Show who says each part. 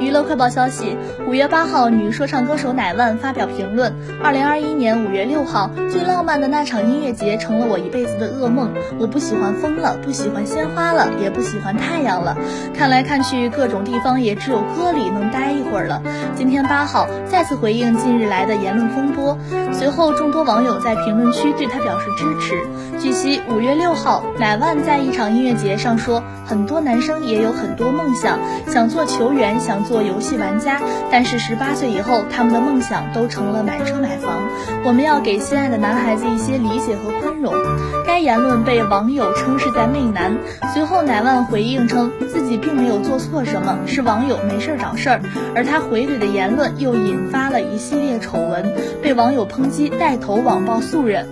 Speaker 1: 娱乐快报消息：五月八号，女说唱歌手乃万发表评论：二零二一年五月六号，最浪漫的那场音乐节成了我一辈子的噩梦。我不喜欢风了，不喜欢鲜花了，也不喜欢太阳了。看来看去，各种地方也只有歌里能待一会儿了。今天八号，再次回应近日来的言论风波。随后，众多网友在评论区对他表示支持。据悉，五月六号，乃万在一场音乐节上说，很多男生也有很多梦想，想做球员，想。做游戏玩家，但是十八岁以后，他们的梦想都成了买车买房。我们要给心爱的男孩子一些理解和宽容。该言论被网友称是在媚男。随后，乃万回应称自己并没有做错什么，是网友没事找事儿。而他回怼的言论又引发了一系列丑闻，被网友抨击带头网暴素人。